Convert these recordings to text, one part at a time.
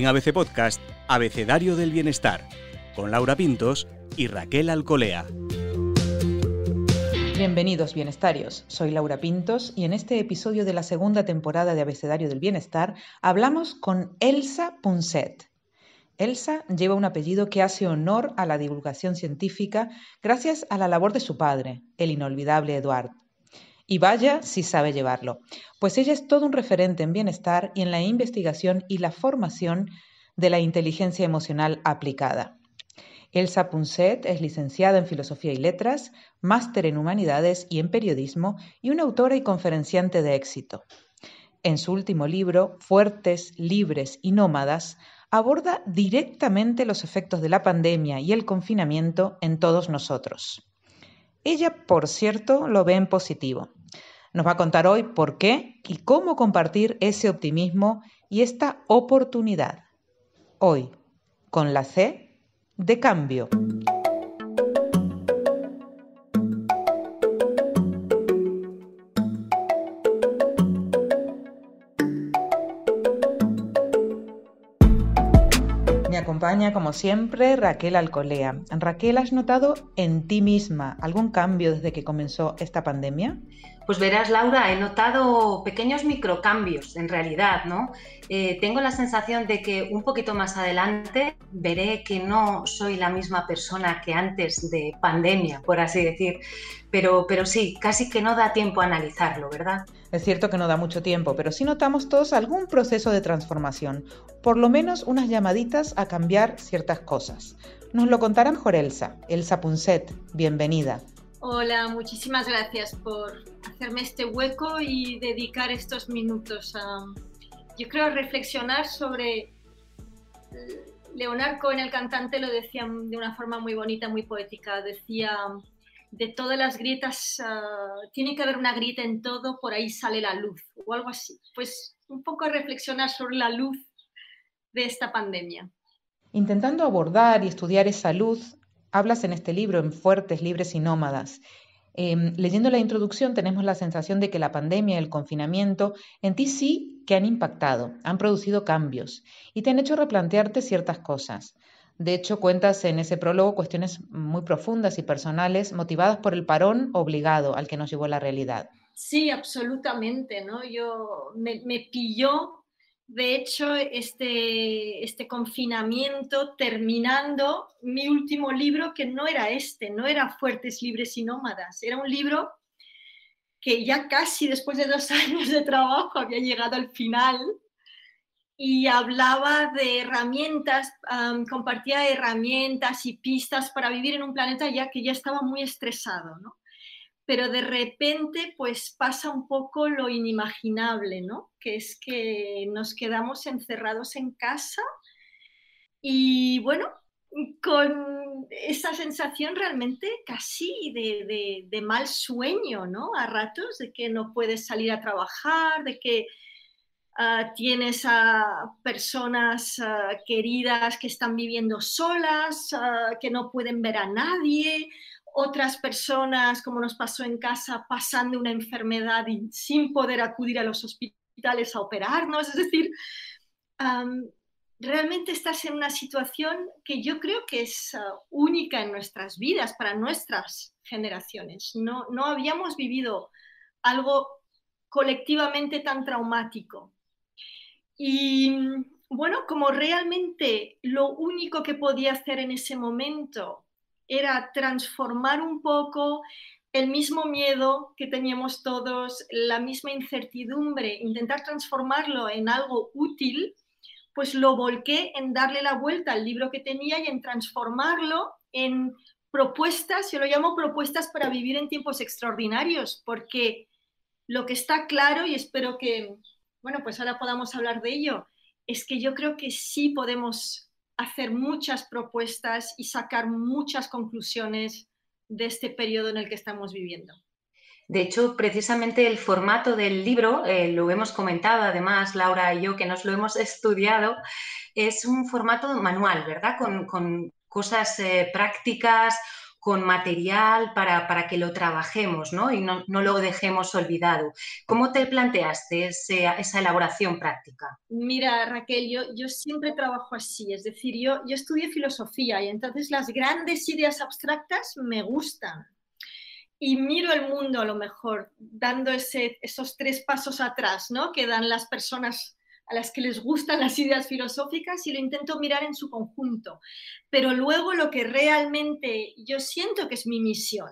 En ABC Podcast, Abecedario del Bienestar, con Laura Pintos y Raquel Alcolea. Bienvenidos bienestarios, soy Laura Pintos y en este episodio de la segunda temporada de Abecedario del Bienestar hablamos con Elsa Punset. Elsa lleva un apellido que hace honor a la divulgación científica gracias a la labor de su padre, el inolvidable Eduard. Y vaya si sabe llevarlo, pues ella es todo un referente en bienestar y en la investigación y la formación de la inteligencia emocional aplicada. Elsa Punset es licenciada en Filosofía y Letras, máster en Humanidades y en Periodismo y una autora y conferenciante de éxito. En su último libro, Fuertes, Libres y Nómadas, aborda directamente los efectos de la pandemia y el confinamiento en todos nosotros. Ella, por cierto, lo ve en positivo. Nos va a contar hoy por qué y cómo compartir ese optimismo y esta oportunidad. Hoy, con la C de cambio. Acompaña, como siempre, Raquel Alcolea. Raquel, ¿has notado en ti misma algún cambio desde que comenzó esta pandemia? Pues verás, Laura, he notado pequeños microcambios en realidad, ¿no? Eh, tengo la sensación de que un poquito más adelante veré que no soy la misma persona que antes de pandemia, por así decir. Pero, pero sí, casi que no da tiempo a analizarlo, ¿verdad? Es cierto que no da mucho tiempo, pero sí notamos todos algún proceso de transformación, por lo menos unas llamaditas a cambiar ciertas cosas. Nos lo contará mejor Elsa, Elsa Punset. Bienvenida. Hola, muchísimas gracias por hacerme este hueco y dedicar estos minutos a, yo creo, reflexionar sobre... Leonard Cohen, el cantante, lo decía de una forma muy bonita, muy poética. Decía, de todas las grietas, ah, tiene que haber una grieta en todo, por ahí sale la luz, o algo así. Pues un poco reflexionar sobre la luz de esta pandemia. Intentando abordar y estudiar esa luz, hablas en este libro, en Fuertes, Libres y Nómadas. Em, leyendo la introducción tenemos la sensación de que la pandemia y el confinamiento en ti sí que han impactado, han producido cambios y te han hecho replantearte ciertas cosas. De hecho, cuentas en ese prólogo cuestiones muy profundas y personales motivadas por el parón obligado al que nos llevó la realidad. Sí, absolutamente, ¿no? Yo me, pilló de hecho, este, este confinamiento terminando mi último libro, que no era este, no era Fuertes, Libres y Nómadas, era un libro que ya casi después de dos años de trabajo había llegado al final y hablaba de herramientas, compartía herramientas y pistas para vivir en un planeta ya que ya estaba muy estresado, ¿no? pero de repente pues pasa un poco lo inimaginable, ¿no? Que es que nos quedamos encerrados en casa y bueno, con esa sensación realmente casi de, mal sueño, ¿no? A ratos, de que no puedes salir a trabajar, de que ah, tienes a personas ah, queridas que están viviendo solas, ah, que no pueden ver a nadie, otras personas, como nos pasó en casa, pasando una enfermedad y sin poder acudir a los hospitales a operarnos. Es decir, realmente estás en una situación que yo creo que es única en nuestras vidas, para nuestras generaciones. No, no habíamos vivido algo colectivamente tan traumático. Y bueno, como realmente lo único que podía hacer en ese momento era transformar un poco el mismo miedo que teníamos todos, la misma incertidumbre, intentar transformarlo en algo útil, pues lo volqué en darle la vuelta al libro que tenía y en transformarlo en propuestas, yo lo llamo propuestas para vivir en tiempos extraordinarios, porque lo que está claro, y espero que, bueno, pues ahora podamos hablar de ello, es que yo creo que sí podemos hacer muchas propuestas y sacar muchas conclusiones de este periodo en el que estamos viviendo. De hecho, precisamente el formato del libro, eh, lo hemos comentado además Laura y yo, que nos lo hemos estudiado, es un formato manual, ¿verdad? Con, cosas eh, prácticas, con material para, que lo trabajemos ¿no? y no, lo dejemos olvidado. ¿Cómo te planteaste esa elaboración práctica? Mira, Raquel, yo, yo siempre trabajo así, es decir, yo, yo estudié filosofía y entonces las grandes ideas abstractas me gustan y miro el mundo a lo mejor dando ese, esos tres pasos atrás, ¿no? Que dan las personas a las que les gustan las ideas filosóficas y lo intento mirar en su conjunto. Pero luego lo que realmente yo siento que es mi misión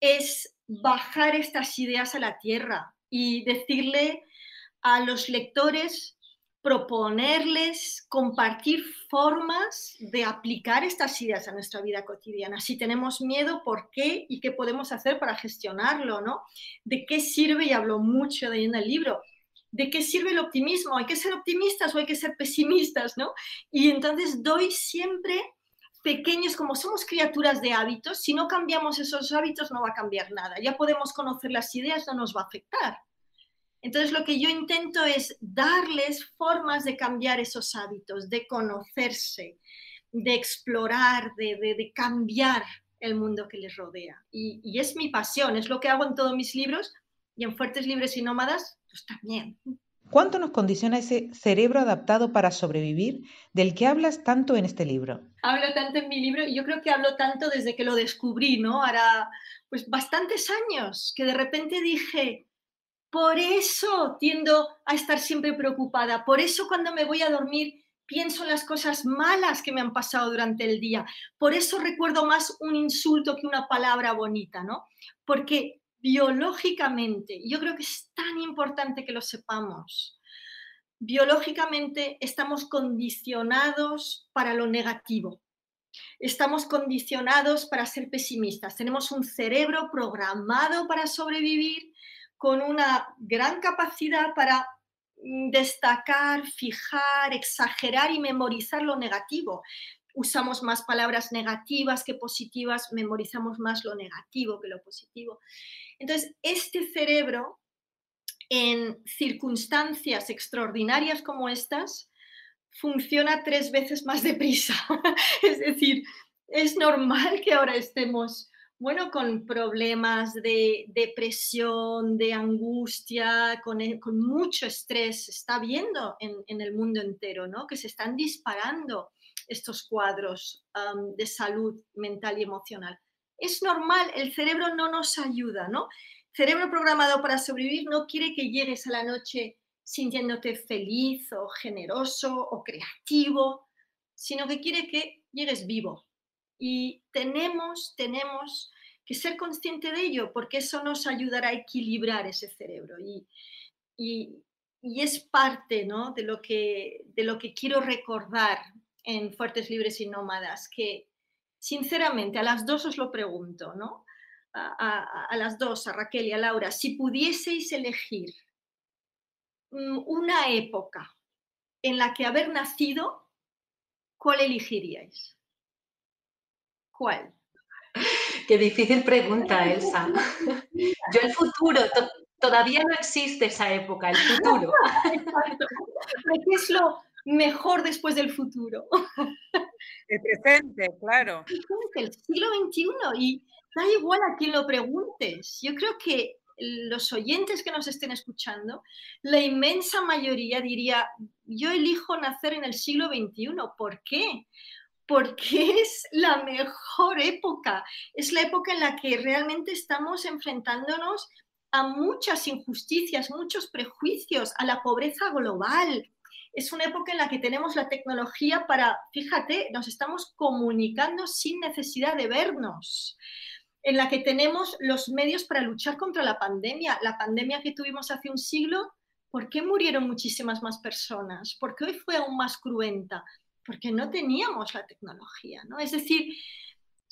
es bajar estas ideas a la tierra y decirle a los lectores proponerles compartir formas de aplicar estas ideas a nuestra vida cotidiana. Si tenemos miedo, ¿por qué? ¿Y qué podemos hacer para gestionarlo? ¿no? ¿De qué sirve? Y hablo mucho de en el libro. ¿De qué sirve el optimismo? ¿Hay que ser optimistas o hay que ser pesimistas? ¿no? Y entonces doy siempre pequeños, como somos criaturas de hábitos, si no cambiamos esos hábitos no va a cambiar nada. Ya podemos conocer las ideas, no nos va a afectar. Entonces lo que yo intento es darles formas de cambiar esos hábitos, de conocerse, de explorar, de, cambiar el mundo que les rodea. Y, es mi pasión, es lo que hago en todos mis libros y en Fuertes, Libres y Nómadas, pues también. ¿Cuánto nos condiciona ese cerebro adaptado para sobrevivir del que hablas tanto en este libro? Hablo tanto en mi libro y yo creo que hablo tanto desde que lo descubrí, ¿no? Hará pues bastantes años que de repente dije, por eso tiendo a estar siempre preocupada. Por eso cuando me voy a dormir pienso en las cosas malas que me han pasado durante el día. Por eso recuerdo más un insulto que una palabra bonita, ¿no? Porque biológicamente, yo creo que es tan importante que lo sepamos, biológicamente estamos condicionados para lo negativo. Estamos condicionados para ser pesimistas. Tenemos un cerebro programado para sobrevivir con una gran capacidad para mm, destacar, fijar, exagerar y memorizar lo negativo. Usamos más palabras negativas que positivas, memorizamos más lo negativo que lo positivo. Entonces, este cerebro, en circunstancias extraordinarias como estas, funciona tres veces más deprisa. es decir, es normal que ahora estemos bueno, con problemas de depresión, de angustia, con, e, mucho estrés. Se está viendo en, el mundo entero, ¿no? Que se están disparando estos cuadros de salud mental y emocional. Es normal, el cerebro no nos ayuda, ¿no? cerebro programado para sobrevivir no quiere que llegues a la noche sintiéndote feliz o generoso o creativo, sino que quiere que llegues vivo, y tenemos, tenemos que ser consciente de ello, porque eso nos ayudará a equilibrar ese cerebro. Y, y, es parte ¿no? de, lo que, de lo que quiero recordar en Fuertes, Libres y Nómadas, que sinceramente a las dos os lo pregunto, ¿no? A, a, las dos, a Raquel y a Laura, si pudieseis elegir mm, una época en la que haber nacido, ¿cuál elegiríais? ¿Cuál? Qué difícil pregunta, Elsa. Yo el futuro, todavía no existe esa época, el futuro. ¿Qué es lo mejor después del futuro? El presente, claro. El siglo XXI y da igual a quien lo preguntes. Yo creo que los oyentes que nos estén escuchando, la inmensa mayoría diría, yo elijo nacer en el siglo XXI. ¿Por qué? porque es la mejor época, es la época en la que realmente estamos enfrentándonos a muchas injusticias, muchos prejuicios, a la pobreza global. Es una época en la que tenemos la tecnología para, fíjate, nos estamos comunicando sin necesidad de vernos, en la que tenemos los medios para luchar contra la pandemia. La pandemia que tuvimos hace un siglo, ¿por qué murieron muchísimas más personas? ¿Por qué hoy fue aún más cruenta? porque no teníamos la tecnología, ¿no? Es decir,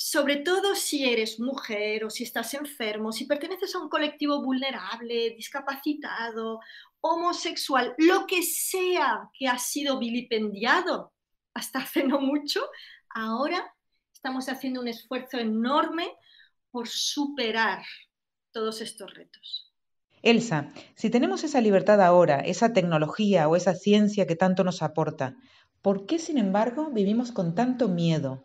sobre todo si eres mujer o si estás enfermo, si perteneces a un colectivo vulnerable, discapacitado, homosexual, lo que sea que ha sido vilipendiado hasta hace no mucho, ahora estamos haciendo un esfuerzo enorme por superar todos estos retos. Elsa, si tenemos esa libertad ahora, esa tecnología o esa ciencia que tanto nos aporta, ¿Por qué, sin embargo, vivimos con tanto miedo?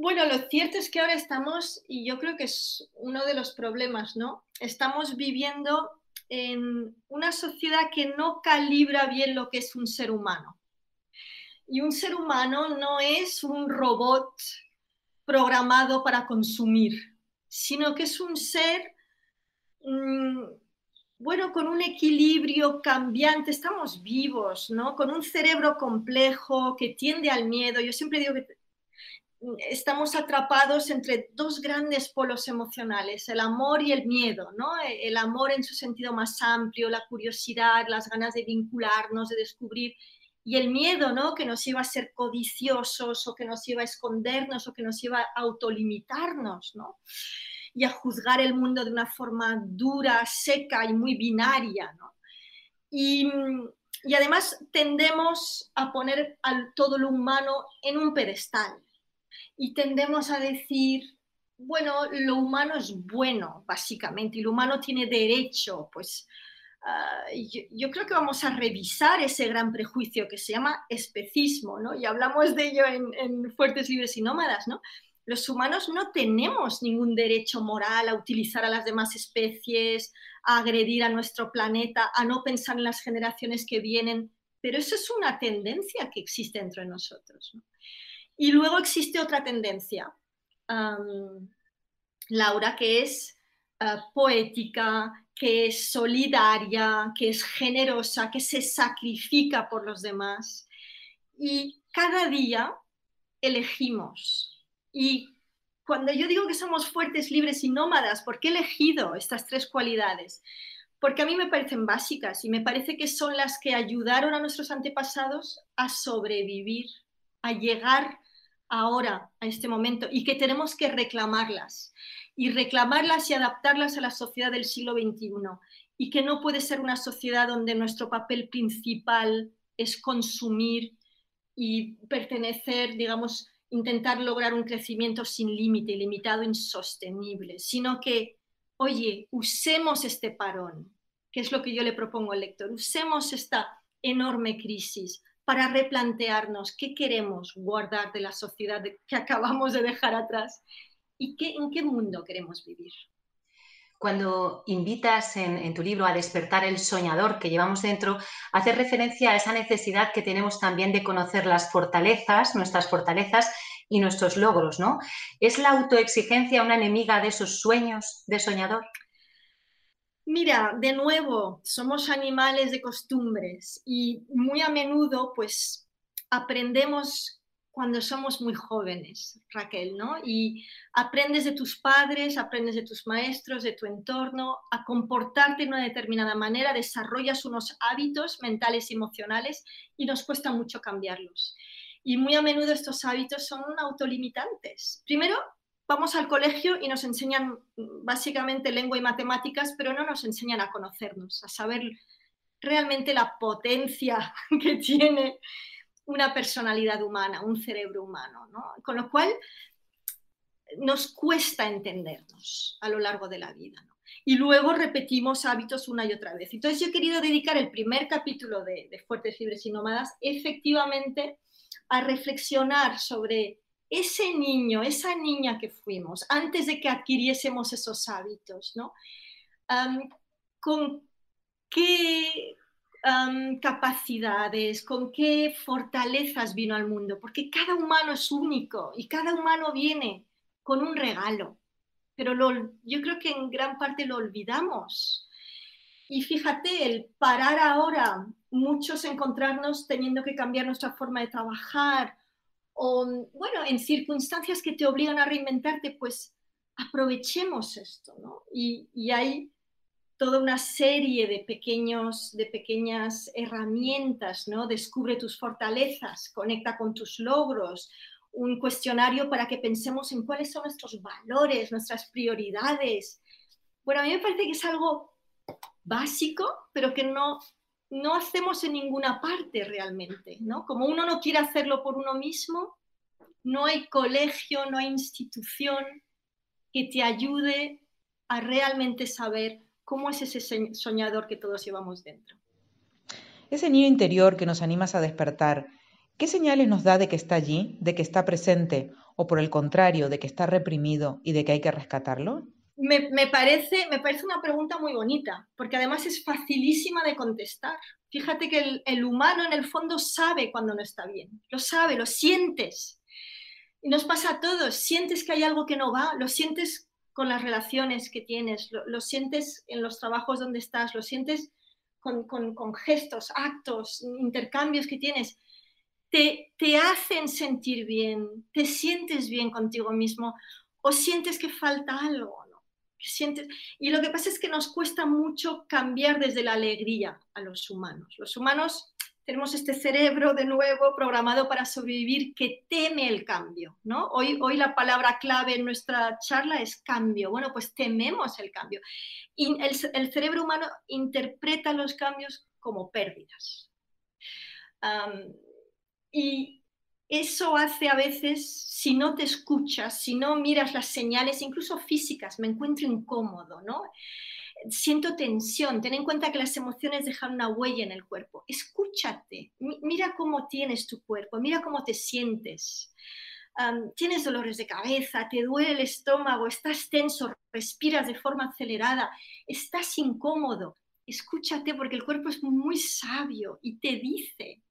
Bueno, lo cierto es que ahora estamos, y yo creo que es uno de los problemas, ¿no? Estamos viviendo en una sociedad que no calibra bien lo que es un ser humano. Y un ser humano no es un robot programado para consumir, sino que es un ser, mm, bueno, con un equilibrio cambiante, estamos vivos, ¿no? Con un cerebro complejo que tiende al miedo. Yo siempre digo que estamos atrapados entre dos grandes polos emocionales, el amor y el miedo, ¿no? El amor en su sentido más amplio, la curiosidad, las ganas de vincularnos, de descubrir, y el miedo, ¿no? Que nos iba a ser codiciosos o que nos iba a escondernos o que nos iba a autolimitarnos, ¿no? Y a juzgar el mundo de una forma dura, seca y muy binaria, ¿no? Y, y además tendemos a poner al todo lo humano en un pedestal, y tendemos a decir, bueno, lo humano es bueno, básicamente, y lo humano tiene derecho, pues ah, yo, creo que vamos a revisar ese gran prejuicio que se llama especismo, ¿no? Y hablamos de ello en, en Fuertes, Libres y Nómadas, ¿no? Los humanos no tenemos ningún derecho moral a utilizar a las demás especies, a agredir a nuestro planeta, a no pensar en las generaciones que vienen, pero eso es una tendencia que existe dentro de nosotros. ¿no? Y luego existe otra tendencia, Laura, que es ah, poética, que es solidaria, que es generosa, que se sacrifica por los demás. Y cada día elegimos. Y cuando yo digo que somos fuertes, libres y nómadas, ¿por qué he elegido estas tres cualidades? Porque a mí me parecen básicas y me parece que son las que ayudaron a nuestros antepasados a sobrevivir, a llegar ahora, a este momento, y que tenemos que reclamarlas, y reclamarlas y adaptarlas a la sociedad del siglo XXI, y que no puede ser una sociedad donde nuestro papel principal es consumir y pertenecer, digamos, intentar lograr un crecimiento sin límite, ilimitado, insostenible, sino que, oye, usemos este parón, que es lo que yo le propongo al lector, usemos esta enorme crisis para replantearnos qué queremos guardar de la sociedad que acabamos de dejar atrás y qué, en qué mundo queremos vivir. Cuando invitas en, tu libro a despertar el soñador que llevamos dentro, haces referencia a esa necesidad que tenemos también de conocer las fortalezas, nuestras fortalezas y nuestros logros, ¿no? ¿Es la autoexigencia una enemiga de esos sueños de soñador? Mira, de nuevo, somos animales de costumbres y muy a menudo pues aprendemos cuando somos muy jóvenes, Raquel, ¿no? Y aprendes de tus padres, aprendes de tus maestros, de tu entorno, a comportarte de una determinada manera, desarrollas unos hábitos mentales y emocionales y nos cuesta mucho cambiarlos. Y muy a menudo estos hábitos son autolimitantes. Primero, vamos al colegio y nos enseñan básicamente lengua y matemáticas, pero no nos enseñan a conocernos, a saber realmente la potencia que tiene una personalidad humana, un cerebro humano. Con lo cual, nos cuesta entendernos a lo largo de la vida. Y luego repetimos hábitos una y otra vez. Entonces, yo he querido dedicar el primer capítulo de, de Fuertes, Libres y Nómadas efectivamente a reflexionar sobre ese niño, esa niña que fuimos, antes de que adquiriésemos esos hábitos, ¿no? ¿Con qué capacidades, con qué fortalezas vino al mundo? Porque cada humano es único y cada humano viene con un regalo, pero yo creo que en gran parte lo olvidamos. Y fíjate, el parar ahora, muchos encontrarnos teniendo que cambiar nuestra forma de trabajar, o, bueno, en circunstancias que te obligan a reinventarte, pues aprovechemos esto, ¿no? Y, y hay toda una serie de, pequeños, de pequeñas herramientas, ¿no? Descubre tus fortalezas, conecta con tus logros, un cuestionario para que pensemos en cuáles son nuestros valores, nuestras prioridades. Bueno, a mí me parece que es algo básico, pero que no, no hacemos en ninguna parte realmente, ¿no? Como uno no quiere hacerlo por uno mismo, no hay colegio, no hay institución que te ayude a realmente saber cómo es ese soñador que todos llevamos dentro. Ese niño interior que nos animas a despertar, ¿Qué señales nos da de que está allí, de que está presente, o por el contrario, de que está reprimido y de que hay que rescatarlo? Me, parece, me parece una pregunta muy bonita, porque además es facilísima de contestar. Fíjate que el, humano en el fondo sabe cuando no está bien, lo sabe, lo sientes. Y nos pasa a todos, sientes que hay algo que no va, lo sientes con las relaciones que tienes, lo, sientes en los trabajos donde estás, lo sientes con, con gestos, actos, intercambios que tienes te, hacen sentir bien, te sientes bien contigo mismo o sientes que falta algo. Y lo que pasa es que nos cuesta mucho cambiar desde la alegría a los humanos. Los humanos tenemos este cerebro de nuevo programado para sobrevivir que teme el cambio, ¿no? Hoy, hoy la palabra clave en nuestra charla es cambio. Bueno, pues tememos el cambio. El, cerebro humano interpreta los cambios como pérdidas. Y eso hace a veces, si no te escuchas, si no miras las señales, incluso físicas, me encuentro incómodo, ¿no? Siento tensión, ten en cuenta que las emociones dejan una huella en el cuerpo. Escúchate, mira cómo tienes tu cuerpo, mira cómo te sientes. tienes dolores de cabeza, te duele el estómago, estás tenso, respiras de forma acelerada, estás incómodo. Escúchate porque el cuerpo es muy sabio y te dice,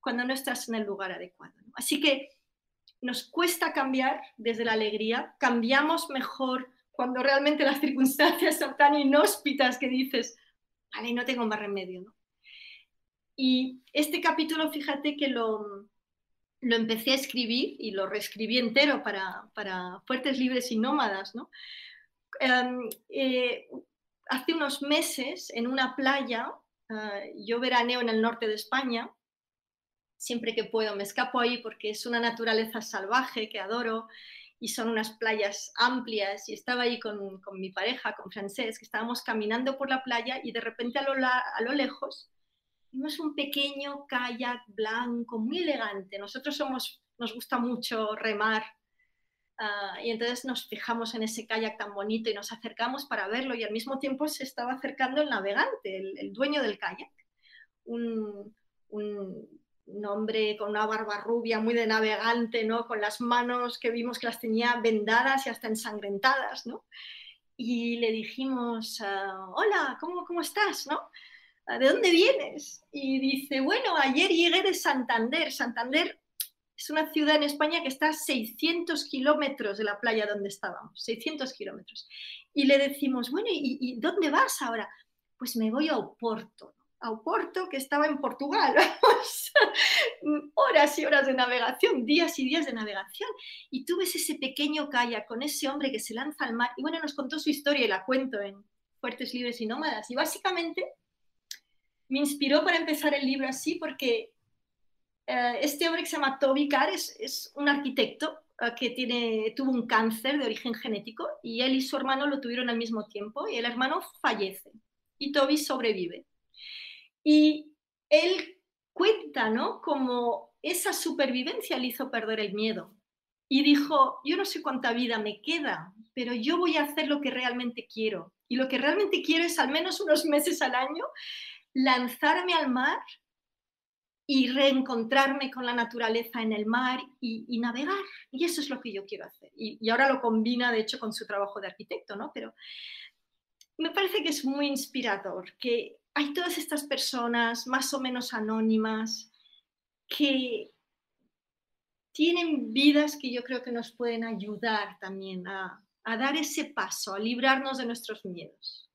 cuando no estás en el lugar adecuado. Así que nos cuesta cambiar desde la alegría, cambiamos mejor cuando realmente las circunstancias son tan inhóspitas que dices, vale, no tengo más remedio. Y este capítulo, fíjate que lo, lo empecé a escribir y lo reescribí entero para, para Fuertes Libres y Nómadas. Em, eh, hace unos meses, en una playa, ah, yo veraneo en el norte de España, siempre que puedo me escapo ahí porque es una naturaleza salvaje que adoro y son unas playas amplias y estaba ahí con, mi pareja, con Francés, que estábamos caminando por la playa y de repente a lo, a lo lejos vimos un pequeño kayak blanco, muy elegante. Nosotros somos, nos gusta mucho remar ah, y entonces nos fijamos en ese kayak tan bonito y nos acercamos para verlo y al mismo tiempo se estaba acercando el navegante, el, dueño del kayak, un, un un hombre con una barba rubia, muy de navegante, ¿no? Con las manos que vimos que las tenía vendadas y hasta ensangrentadas, ¿no? Y le dijimos, ah, hola, ¿cómo, ¿cómo estás, no? Ah, ¿De dónde vienes? Y dice, bueno, ayer llegué de Santander. Santander es una ciudad en España que está a 600 kilómetros de la playa donde estábamos, 600 kilómetros. Y le decimos, bueno, ¿y, ¿y, dónde vas ahora? Pues me voy a Oporto a Oporto, que estaba en Portugal. horas y horas de navegación, días y días de navegación. Y tú ves ese pequeño kayak con ese hombre que se lanza al mar. Y bueno, nos contó su historia y la cuento en Fuertes, Libres y Nómadas. Y básicamente me inspiró para empezar el libro así porque eh, este hombre que se llama Toby Carr es, un arquitecto eh, que tiene, tuvo un cáncer de origen genético y él y su hermano lo tuvieron al mismo tiempo y el hermano fallece y Toby sobrevive. Y él cuenta, ¿no? Como esa supervivencia le hizo perder el miedo. Y dijo, yo no sé cuánta vida me queda, pero yo voy a hacer lo que realmente quiero. Y lo que realmente quiero es al menos unos meses al año lanzarme al mar y reencontrarme con la naturaleza en el mar y, navegar. Y eso es lo que yo quiero hacer. Y, y, ahora lo combina, de hecho, con su trabajo de arquitecto, ¿no? Pero me parece que es muy inspirador, que hay todas estas personas más o menos anónimas que tienen vidas que yo creo que nos pueden ayudar también a, dar ese paso, a librarnos de nuestros miedos.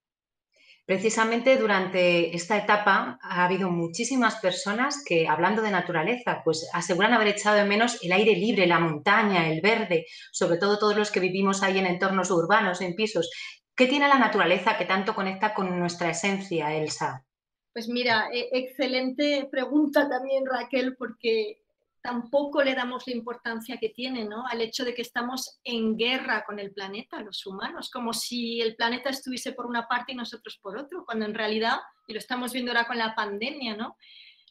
Precisamente durante esta etapa ha habido muchísimas personas que, hablando de naturaleza, pues aseguran haber echado de menos el aire libre, la montaña, el verde, sobre todo todos los que vivimos ahí en entornos urbanos, en pisos. ¿Qué tiene la naturaleza que tanto conecta con nuestra esencia, Elsa? Pues mira, e, excelente pregunta también, Raquel, porque tampoco le damos la importancia que tiene ¿no? al hecho de que estamos en guerra con el planeta, los humanos, como si el planeta estuviese por una parte y nosotros por otro, cuando en realidad, y lo estamos viendo ahora con la pandemia, ¿no?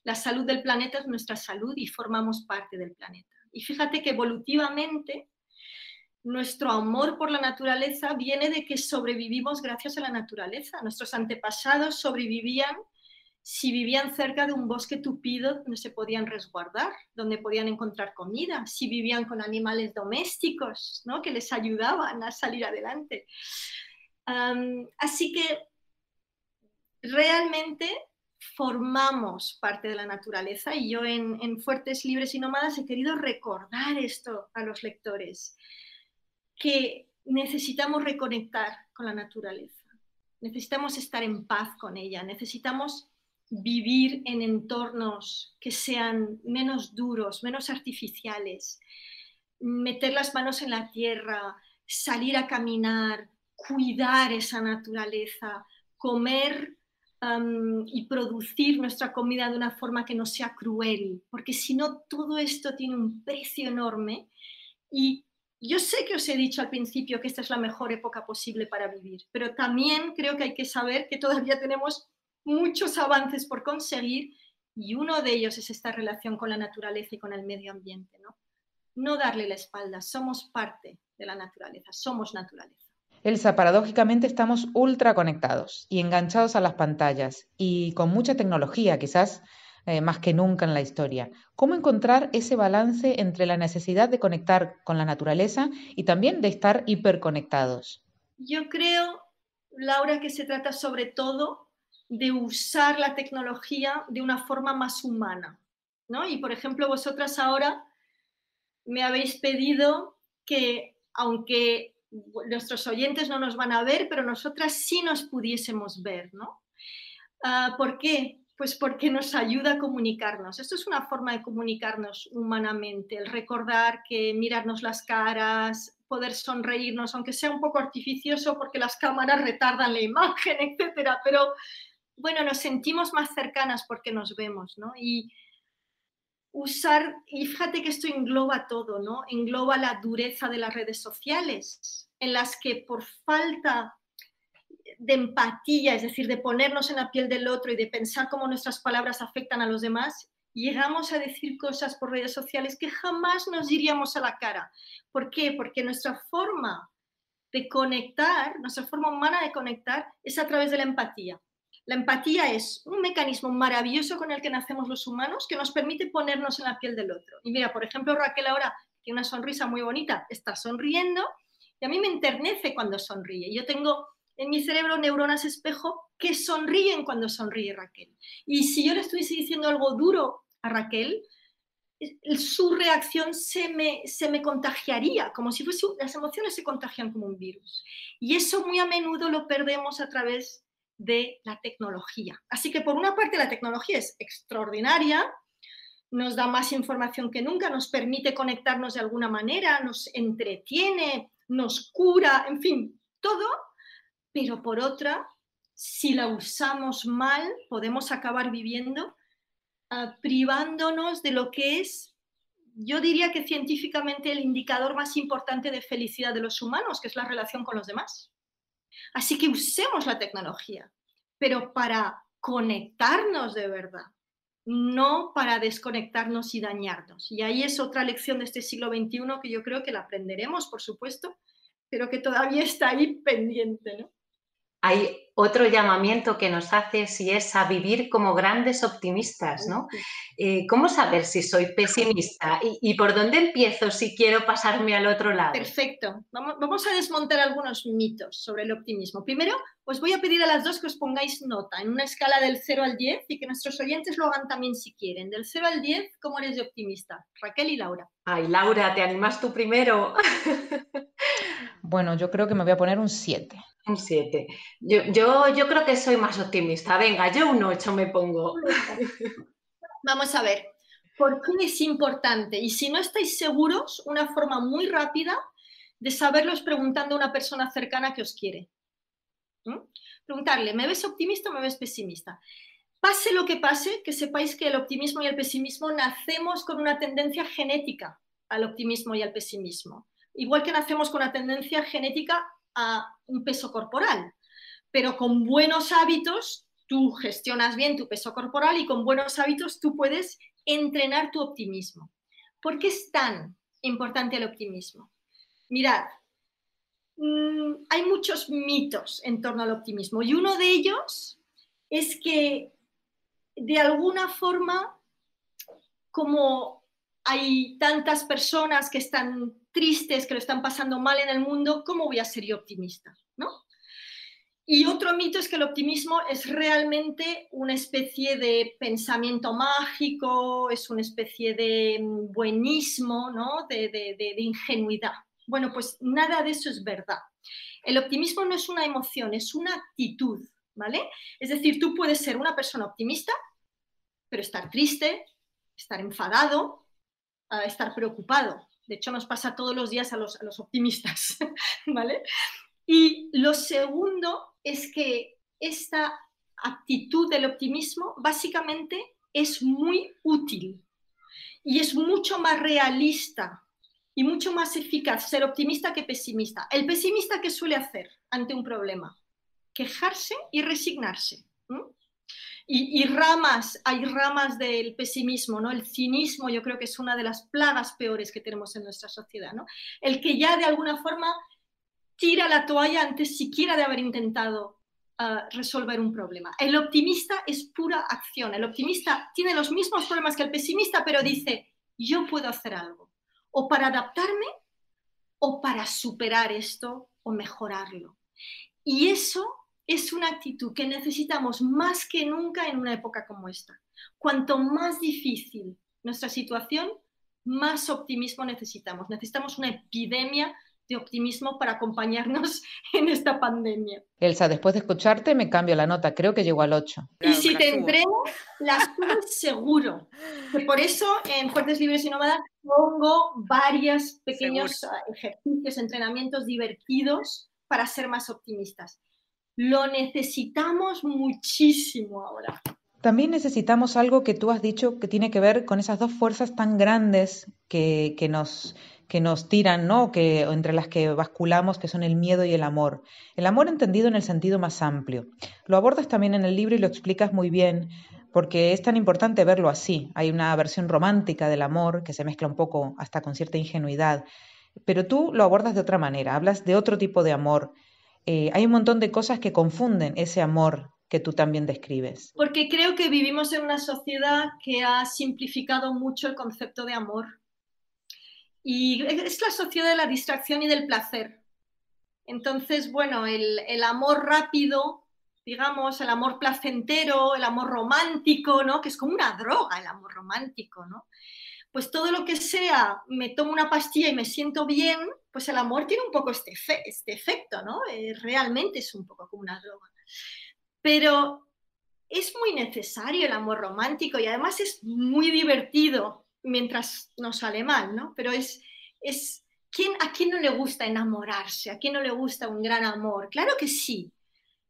la salud del planeta es nuestra salud y formamos parte del planeta. Y fíjate que evolutivamente nuestro amor por la naturaleza viene de que sobrevivimos gracias a la naturaleza. Nuestros antepasados sobrevivían si vivían cerca de un bosque tupido donde se podían resguardar, donde podían encontrar comida, si vivían con animales domésticos ¿no? que les ayudaban a salir adelante. así que realmente formamos parte de la naturaleza y yo en, en, Fuertes, Libres y Nómadas he querido recordar esto a los lectores, que necesitamos reconectar con la naturaleza, necesitamos estar en paz con ella, necesitamos vivir en entornos que sean menos duros, menos artificiales, meter las manos en la tierra, salir a caminar, cuidar esa naturaleza, comer y producir nuestra comida de una forma que no sea cruel, porque si no, todo esto tiene un precio enorme y yo sé que os he dicho al principio que esta es la mejor época posible para vivir, pero también creo que hay que saber que todavía tenemos muchos avances por conseguir y uno de ellos es esta relación con la naturaleza y con el medio ambiente. No, no darle la espalda, somos parte de la naturaleza, somos naturaleza. Elsa, paradójicamente estamos ultra conectados y enganchados a las pantallas y con mucha tecnología, quizás eh, más que nunca en la historia. ¿Cómo encontrar ese balance entre la necesidad de conectar con la naturaleza y también de estar hiperconectados? Yo creo, Laura, que se trata sobre todo de usar la tecnología de una forma más humana. ¿no? Y por ejemplo, vosotras ahora me habéis pedido que, aunque nuestros oyentes no nos van a ver, pero nosotras sí nos pudiésemos ver, ¿no? Ah, ¿Por qué? Pues porque nos ayuda a comunicarnos. Esto es una forma de comunicarnos humanamente, el recordar que mirarnos las caras, poder sonreírnos, aunque sea un poco artificioso porque las cámaras retardan la imagen, etcétera, pero bueno, nos sentimos más cercanas porque nos vemos, ¿no? Y, usar, y fíjate que esto engloba todo, ¿no? Engloba la dureza de las redes sociales, en las que por falta de empatía, es decir, de ponernos en la piel del otro y de pensar cómo nuestras palabras afectan a los demás, llegamos a decir cosas por redes sociales que jamás nos diríamos a la cara. ¿Por qué? Porque nuestra forma de conectar, nuestra forma humana de conectar es a través de la empatía. La empatía es un mecanismo maravilloso con el que nacemos los humanos que nos permite ponernos en la piel del otro. Y mira, por ejemplo, Raquel ahora tiene una sonrisa muy bonita, está sonriendo y a mí me enternece cuando sonríe. Yo tengo en mi cerebro neuronas espejo que sonríen cuando sonríe Raquel. Y si yo le estuviese diciendo algo duro a Raquel, su reacción se me, se me contagiaría, como si fuese, las emociones se contagian como un virus. Y eso muy a menudo lo perdemos a través de la tecnología. Así que por una parte la tecnología es extraordinaria, nos da más información que nunca, nos permite conectarnos de alguna manera, nos entretiene, nos cura, en fin, todo, pero por otra, si la usamos mal, podemos acabar viviendo ah, privándonos de lo que es, yo diría que científicamente el indicador más importante de felicidad de los humanos, que es la relación con los demás. Así que usemos la tecnología, pero para conectarnos de verdad, no para desconectarnos y dañarnos. Y ahí es otra lección de este siglo XXI que yo creo que la aprenderemos, por supuesto, pero que todavía está ahí pendiente. ¿no? Hay otro llamamiento que nos hace si es a vivir como grandes optimistas, ¿no? Eh, ¿Cómo saber si soy pesimista ¿Y, por dónde empiezo si quiero pasarme al otro lado? Perfecto. Vamos, vamos, a desmontar algunos mitos sobre el optimismo. Primero, os voy a pedir a las dos que os pongáis nota en una escala del 0 al 10 y que nuestros oyentes lo hagan también si quieren. Del 0 al 10, ¿cómo eres de optimista? Raquel y Laura. Ay, Laura, ¿te animas tú primero? bueno, yo creo que me voy a poner un 7. Un 7. Yo, yo, yo, creo que soy más optimista. Venga, yo un 8 me pongo. Vamos a ver. ¿Por qué es importante? Y si no estáis seguros, una forma muy rápida de saberlo es preguntando a una persona cercana que os quiere. ¿Mm? Preguntarle, ¿me ves optimista o me ves pesimista? Pase lo que pase, que sepáis que el optimismo y el pesimismo nacemos con una tendencia genética al optimismo y al pesimismo. Igual que nacemos con una tendencia genética a un peso corporal. Pero con buenos hábitos tú gestionas bien tu peso corporal y con buenos hábitos tú puedes entrenar tu optimismo. ¿Por qué es tan importante el optimismo? Mirad, mm, hay muchos mitos en torno al optimismo y uno de ellos es que de alguna forma, como hay tantas personas que están tristes, que lo están pasando mal en el mundo, ¿cómo voy a ser yo optimista? ¿no? Y otro mito es que el optimismo es realmente una especie de pensamiento mágico, es una especie de buenismo, ¿no? de, de ingenuidad. Bueno, pues nada de eso es verdad. El optimismo no es una emoción, es una actitud, ¿vale? Es decir, tú puedes ser una persona optimista, pero estar triste, estar enfadado, ah, estar preocupado. De hecho, nos pasa todos los días a los, a optimistas, ¿vale? Y lo segundo es que esta actitud del optimismo básicamente es muy útil y es mucho más realista y mucho más eficaz ser optimista que pesimista. El pesimista, ¿qué suele hacer ante un problema? Quejarse y resignarse. Y, ramas, hay ramas del pesimismo, ¿no? El cinismo yo creo que es una de las plagas peores que tenemos en nuestra sociedad, ¿no? El que ya de alguna forma tira la toalla antes siquiera de haber intentado ah, resolver un problema. El optimista es pura acción. El optimista tiene los mismos problemas que el pesimista, pero dice, yo puedo hacer algo o para adaptarme o para superar esto o mejorarlo. Y eso es una actitud que necesitamos más que nunca en una época como esta. Cuanto más difícil nuestra situación, más optimismo necesitamos. Necesitamos una epidemia de optimismo para acompañarnos en esta pandemia. Elsa, después de escucharte me cambio la nota, creo que llego al 8. y si te entrego, las seguro. por eso en Fuertes Libres y Nómadas pongo varios pequeños ejercicios, entrenamientos divertidos para ser más optimistas. Lo necesitamos muchísimo ahora. También necesitamos algo que tú has dicho que tiene que ver con esas dos fuerzas tan grandes que, que nos, que nos tiran, ¿no? Que, entre las que basculamos, que son el miedo y el amor. El amor entendido en el sentido más amplio. Lo abordas también en el libro y lo explicas muy bien, porque es tan importante verlo así. Hay una versión romántica del amor que se mezcla un poco hasta con cierta ingenuidad, pero tú lo abordas de otra manera, hablas de otro tipo de amor. Eh, hay un montón de cosas que confunden ese amor que tú también describes. Porque creo que vivimos en una sociedad que ha simplificado mucho el concepto de amor y es la sociedad de la distracción y del placer. Entonces, bueno, el, amor rápido, digamos, el amor placentero, el amor romántico, ¿no? Que es como una droga el amor romántico, ¿no? Pues todo lo que sea, me tomo una pastilla y me siento bien, pues el amor tiene un poco este, este efecto, ¿no? Eh, realmente es un poco como una droga. Pero es muy necesario el amor romántico y además es muy divertido mientras no sale mal, ¿no? Pero es, es ¿quién, ¿a quién no le gusta enamorarse? ¿A quién no le gusta un gran amor? Claro que sí,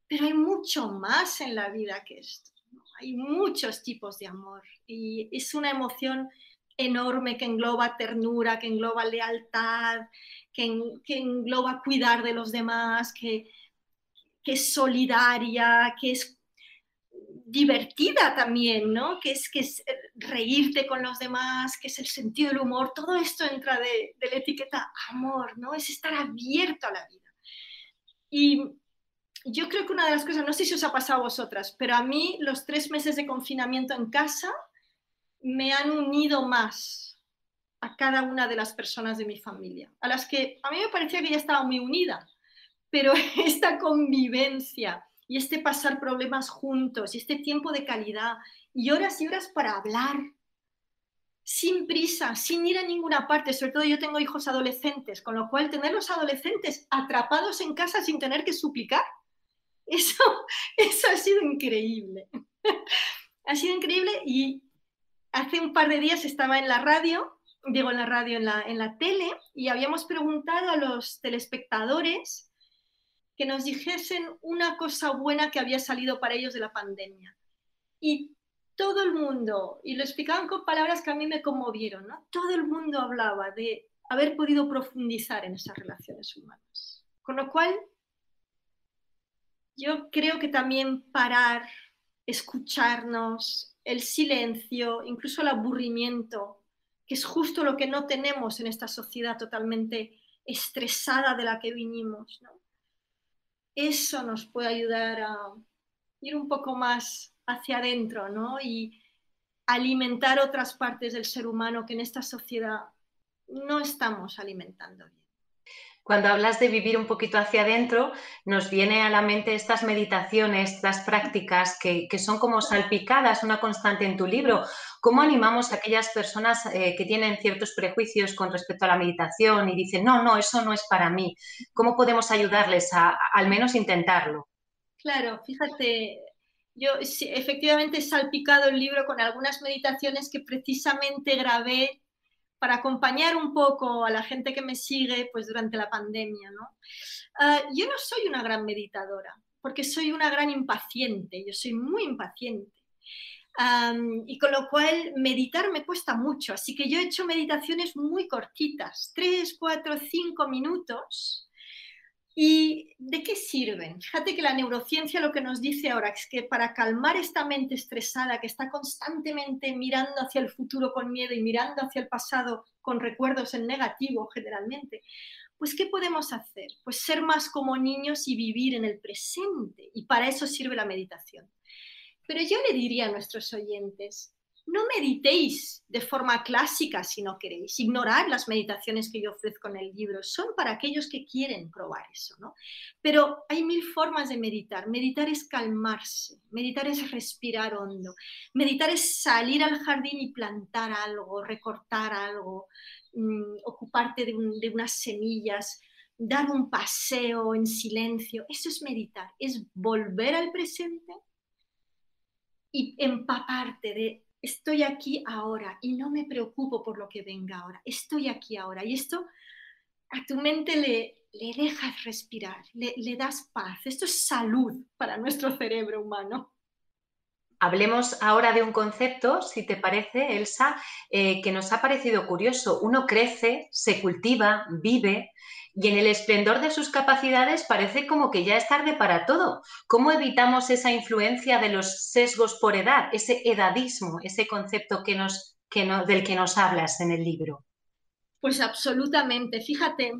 pero hay mucho más en la vida que esto. Hay muchos tipos de amor y es una emoción enorme que engloba ternura, que engloba lealtad, que, engloba cuidar de los demás, que, es solidaria, que es divertida también, ¿no? Que es, que es eh, reírte con los demás, que es el sentido del humor, todo esto entra de, la etiqueta amor, ¿no? Es estar abierto a la vida. Y yo creo que una de las cosas, no sé si os ha pasado a vosotras, pero a mí los tres meses de confinamiento en casa me han unido más a cada una de las personas de mi familia, a las que a mí me parecía que ya estaba muy unida, pero esta convivencia, y este pasar problemas juntos y este tiempo de calidad y horas y horas para hablar sin prisa, sin ir a ninguna parte. Sobre todo yo tengo hijos adolescentes, con lo cual tener los adolescentes atrapados en casa sin tener que suplicar, eso, eso ha sido increíble. ha sido increíble y hace un par de días estaba en la radio, digo en la radio, en la, en la tele, y habíamos preguntado a los telespectadores que nos dijesen una cosa buena que había salido para ellos de la pandemia. Y todo el mundo, y lo explicaban con palabras que a mí me conmovieron, todo el mundo hablaba de haber podido profundizar en esas relaciones humanas. Con lo cual, yo creo que también parar, escucharnos, el silencio, incluso el aburrimiento, que es justo lo que no tenemos en esta sociedad totalmente estresada de la que vinimos. eso nos puede ayudar a ir un poco más hacia adentro, ¿no? Y alimentar otras partes del ser humano que en esta sociedad no estamos alimentando bien. Cuando hablas de vivir un poquito hacia adentro, nos viene a la mente estas meditaciones, estas prácticas que, son como salpicadas, una constante en tu libro. ¿Cómo animamos a aquellas personas eh, que tienen ciertos prejuicios con respecto a la meditación y dicen, no, no, eso no es para mí? ¿Cómo podemos ayudarles a, al menos intentarlo? Claro, fíjate, yo efectivamente he salpicado el libro con algunas meditaciones que precisamente grabé para acompañar un poco a la gente que me sigue pues durante la pandemia. ¿no? Ah, yo no soy una gran meditadora, porque soy una gran impaciente, yo soy muy impaciente. y con lo cual meditar me cuesta mucho, así que yo he hecho meditaciones muy cortitas, 3, 4, 5 minutos, ¿Y de qué sirven? Fíjate que la neurociencia lo que nos dice ahora es que para calmar esta mente estresada que está constantemente mirando hacia el futuro con miedo y mirando hacia el pasado con recuerdos en negativo generalmente, pues ¿qué podemos hacer? Pues ser más como niños y vivir en el presente. Y para eso sirve la meditación. Pero yo le diría a nuestros oyentes, no meditéis de forma clásica si no queréis. Ignorad las meditaciones que yo ofrezco en el libro. Son para aquellos que quieren probar eso, ¿no? Pero hay mil formas de meditar. Meditar es calmarse. Meditar es respirar hondo. Meditar es salir al jardín y plantar algo, recortar algo, mm, ocuparte de, de unas semillas, dar un paseo en silencio. Eso es meditar. Es volver al presente y empaparte de estoy aquí ahora y no me preocupo por lo que venga ahora, estoy aquí ahora. Y esto a tu mente le, le dejas respirar, le, das paz. Esto es salud para nuestro cerebro humano. Hablemos ahora de un concepto, si te parece, Elsa, eh, que nos ha parecido curioso. Uno crece, se cultiva, vive y en el esplendor de sus capacidades parece como que ya es tarde para todo. ¿Cómo evitamos esa influencia de los sesgos por edad, ese edadismo, ese concepto del que nos hablas en el libro? Pues absolutamente. Fíjate,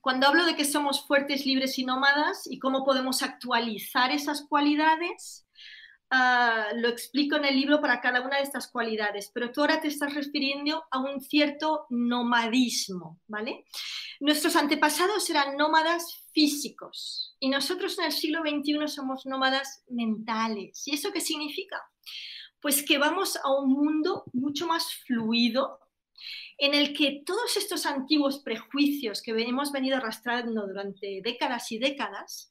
cuando hablo de que somos fuertes, libres y nómadas y cómo podemos actualizar esas cualidades, Ah, lo explico en el libro para cada una de estas cualidades, pero tú ahora te estás refiriendo a un cierto nomadismo, ¿vale? Nuestros antepasados eran nómadas físicos y nosotros en el siglo XXI somos nómadas mentales. ¿Y eso qué significa? Pues que vamos a un mundo mucho más fluido en el que todos estos antiguos prejuicios que hemos venido arrastrando durante décadas y décadas,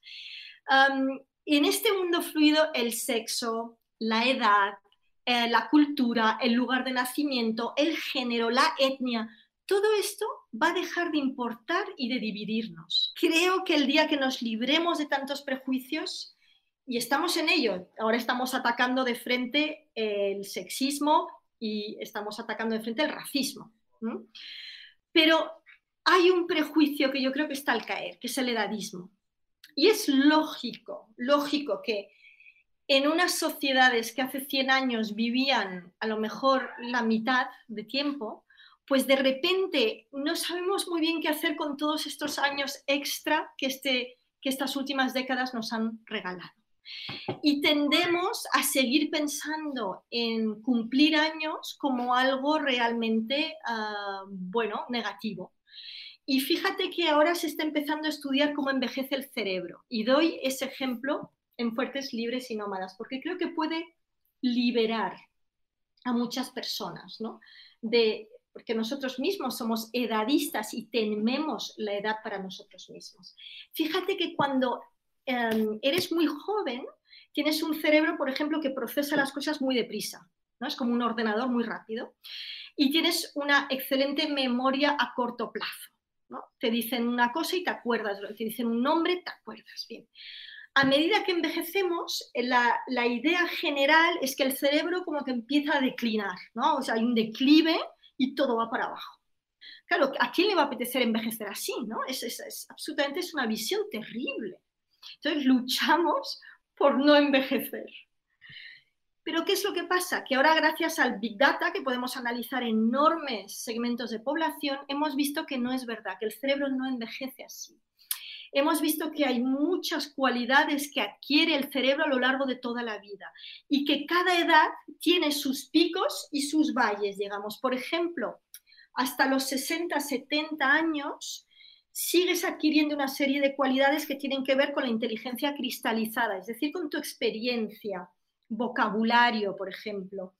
en este mundo fluido, el sexo, la edad, eh, la cultura, el lugar de nacimiento, el género, la etnia, todo esto va a dejar de importar y de dividirnos. Creo que el día que nos libremos de tantos prejuicios, y estamos en ello, ahora estamos atacando de frente el sexismo y estamos atacando de frente el racismo. Pero hay un prejuicio que yo creo que está al caer, que es el edadismo. Y es lógico, lógico que en unas sociedades que hace 100 años vivían a lo mejor la mitad de tiempo, pues de repente no sabemos muy bien qué hacer con todos estos años extra que, este, que estas últimas décadas nos han regalado. Y tendemos a seguir pensando en cumplir años como algo realmente, ah, bueno, negativo. Y fíjate que ahora se está empezando a estudiar cómo envejece el cerebro. Y doy ese ejemplo en Fuertes Libres y Nómadas, porque creo que puede liberar a muchas personas, ¿no? De, porque nosotros mismos somos edadistas y tememos la edad para nosotros mismos. Fíjate que cuando em, eres muy joven, tienes un cerebro, por ejemplo, que procesa las cosas muy deprisa, ¿no? Es como un ordenador muy rápido. Y tienes una excelente memoria a corto plazo. Te dicen una cosa y te acuerdas, te dicen un nombre, te acuerdas. Bien. A medida que envejecemos, la, idea general es que el cerebro como que empieza a declinar, ¿no? O sea, hay un declive y todo va para abajo. Claro, ¿a quién le va a apetecer envejecer así, no? Es absolutamente es una visión terrible. Entonces luchamos por no envejecer. Pero ¿qué es lo que pasa? Que ahora gracias al Big Data, que podemos analizar enormes segmentos de población, hemos visto que no es verdad, que el cerebro no envejece así. hemos visto que hay muchas cualidades que adquiere el cerebro a lo largo de toda la vida y que cada edad tiene sus picos y sus valles, digamos. Por ejemplo, hasta los 60, 70 años, sigues adquiriendo una serie de cualidades que tienen que ver con la inteligencia cristalizada, es decir, con tu experiencia, vocabulario, por ejemplo.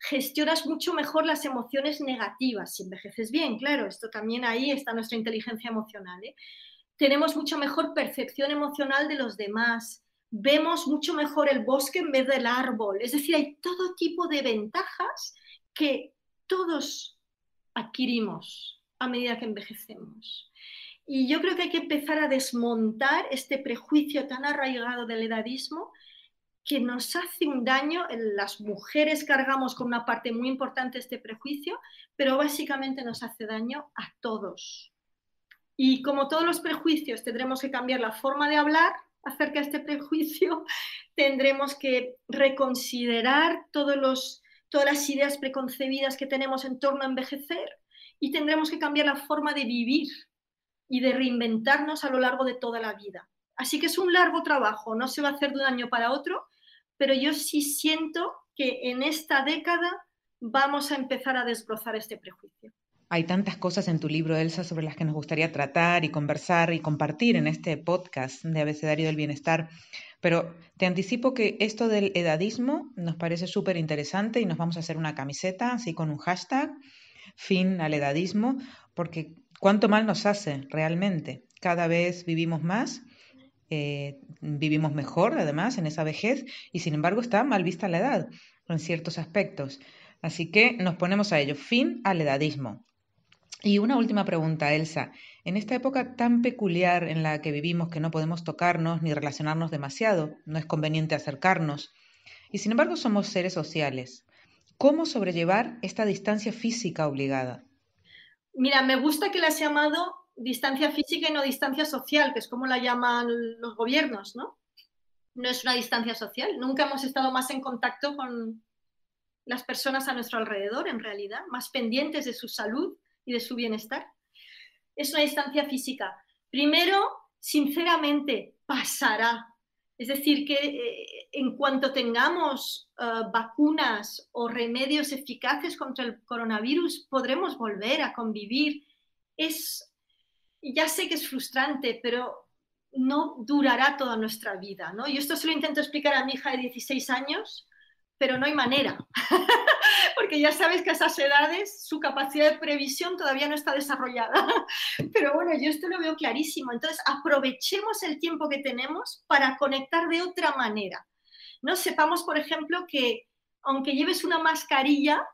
Gestionas mucho mejor las emociones negativas si envejeces bien, claro, esto también ahí está nuestra inteligencia emocional. ¿eh? Tenemos mucho mejor percepción emocional de los demás, vemos mucho mejor el bosque en vez del árbol, es decir, hay todo tipo de ventajas que todos adquirimos a medida que envejecemos. Y yo creo que hay que empezar a desmontar este prejuicio tan arraigado del edadismo que nos hace un daño. Las mujeres cargamos con una parte muy importante este prejuicio, pero básicamente nos hace daño a todos. Y como todos los prejuicios, tendremos que cambiar la forma de hablar acerca de este prejuicio, tendremos que reconsiderar todos los, todas las ideas preconcebidas que tenemos en torno a envejecer y tendremos que cambiar la forma de vivir y de reinventarnos a lo largo de toda la vida. Así que es un largo trabajo, no se va a hacer de un año para otro, pero yo sí siento que en esta década vamos a empezar a desbrozar este prejuicio. Hay tantas cosas en tu libro, Elsa, sobre las que nos gustaría tratar y conversar y compartir en este podcast de Abecedario del Bienestar, pero te anticipo que esto del edadismo nos parece súper interesante y nos vamos a hacer una camiseta así con un hashtag, fin al edadismo, porque cuánto mal nos hace realmente. Cada vez vivimos más, eh, vivimos mejor además en esa vejez y sin embargo está mal vista la edad en ciertos aspectos. Así que nos ponemos a ello. Fin al edadismo. Y una última pregunta, Elsa. En esta época tan peculiar en la que vivimos que no podemos tocarnos ni relacionarnos demasiado, no es conveniente acercarnos, y sin embargo somos seres sociales, ¿cómo sobrellevar esta distancia física obligada? Mira, me gusta que la has llamado distancia física y no distancia social, que es como la llaman los gobiernos, ¿no? No es una distancia social. Nunca hemos estado más en contacto con las personas a nuestro alrededor, en realidad, más pendientes de su salud y de su bienestar. Es una distancia física. Primero, sinceramente, pasará. Es decir, que eh, en cuanto tengamos eh, vacunas o remedios eficaces contra el coronavirus, podremos volver a convivir. Es, ya sé que es frustrante, pero no durará toda nuestra vida. ¿no? Yo esto se lo intento explicar a mi hija de 16 años pero no hay manera, porque ya sabes que a esas edades su capacidad de previsión todavía no está desarrollada. Pero bueno, yo esto lo veo clarísimo. Entonces, aprovechemos el tiempo que tenemos para conectar de otra manera. No sepamos, por ejemplo, que aunque lleves una mascarilla,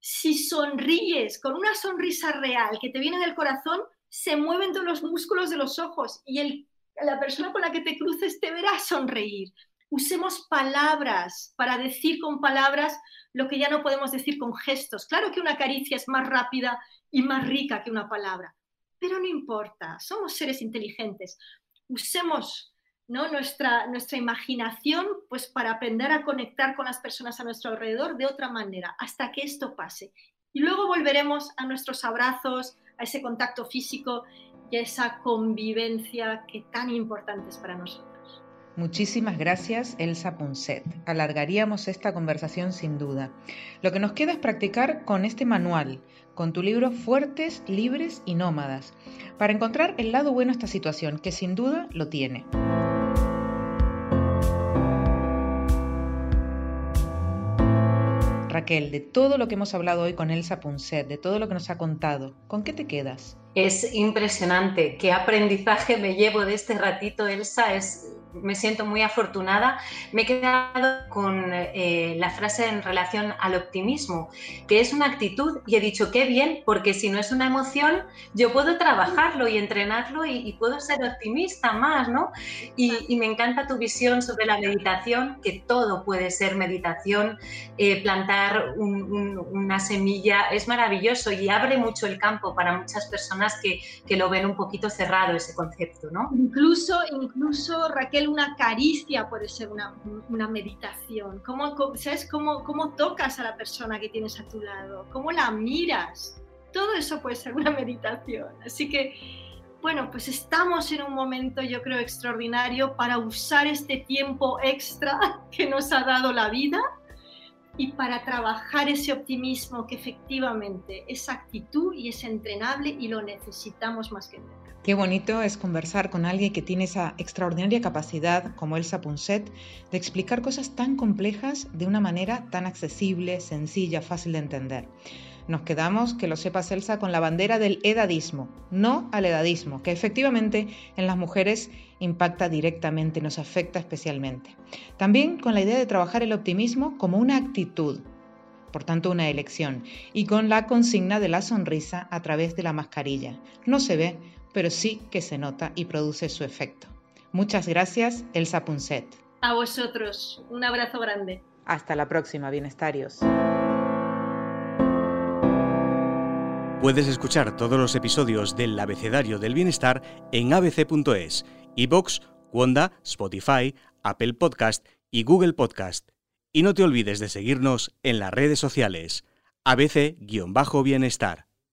si sonríes con una sonrisa real que te viene del corazón, se mueven todos los músculos de los ojos y el, la persona con la que te cruces te verá sonreír usemos palabras para decir con palabras lo que ya no podemos decir con gestos. Claro que una caricia es más rápida y más rica que una palabra, pero no importa, somos seres inteligentes. Usemos ¿no? nuestra, nuestra imaginación pues, para aprender a conectar con las personas a nuestro alrededor de otra manera, hasta que esto pase. Y luego volveremos a nuestros abrazos, a ese contacto físico y a esa convivencia que tan importante es para nosotros. Muchísimas gracias, Elsa Punset. Alargaríamos esta conversación sin duda. Lo que nos queda es practicar con este manual, con tu libro Fuertes, Libres y Nómadas, para encontrar el lado bueno de esta situación, que sin duda lo tiene. De todo lo que hemos hablado hoy con Elsa Punset, de todo lo que nos ha contado, ¿con qué te quedas? Es impresionante. Qué aprendizaje me llevo de este ratito, Elsa. Es me siento muy afortunada. Me he quedado con eh, la frase en relación al optimismo, que es una actitud y he dicho, qué bien, porque si no es una emoción, yo puedo trabajarlo y entrenarlo y, puedo ser optimista más, ¿no? Y, me encanta tu visión sobre la meditación, que todo puede ser meditación, eh, plantar una semilla, es maravilloso y abre mucho el campo para muchas personas que, que lo ven un poquito cerrado ese concepto, ¿no? Incluso, incluso Raquel, una caricia puede ser una, meditación. ¿Cómo, ¿Sabes cómo, cómo tocas a la persona que tienes a tu lado? ¿Cómo la miras? Todo eso puede ser una meditación. Así que bueno, pues estamos en un momento, yo creo, extraordinario para usar este tiempo extra que nos ha dado la vida y para trabajar ese optimismo que efectivamente es actitud y es entrenable y lo necesitamos más que nunca. Qué bonito es conversar con alguien que tiene esa extraordinaria capacidad, como Elsa Punset, de explicar cosas tan complejas de una manera tan accesible, sencilla, fácil de entender. Nos quedamos, que lo sepa Elsa, con la bandera del edadismo, no al edadismo, que efectivamente en las mujeres impacta directamente, nos afecta especialmente. También con la idea de trabajar el optimismo como una actitud, por tanto una elección, y con la consigna de la sonrisa a través de la mascarilla. No se ve, pero sí que se nota y produce su efecto. Muchas gracias, Elsa Punset. A vosotros, un abrazo grande. Hasta la próxima, bienestarios. Puedes escuchar todos los episodios del Abecedario del Bienestar en abc.es, iBox, Wanda, Spotify, Apple Podcast y Google Podcast. Y no te olvides de seguirnos en las redes sociales. ABC-Bienestar.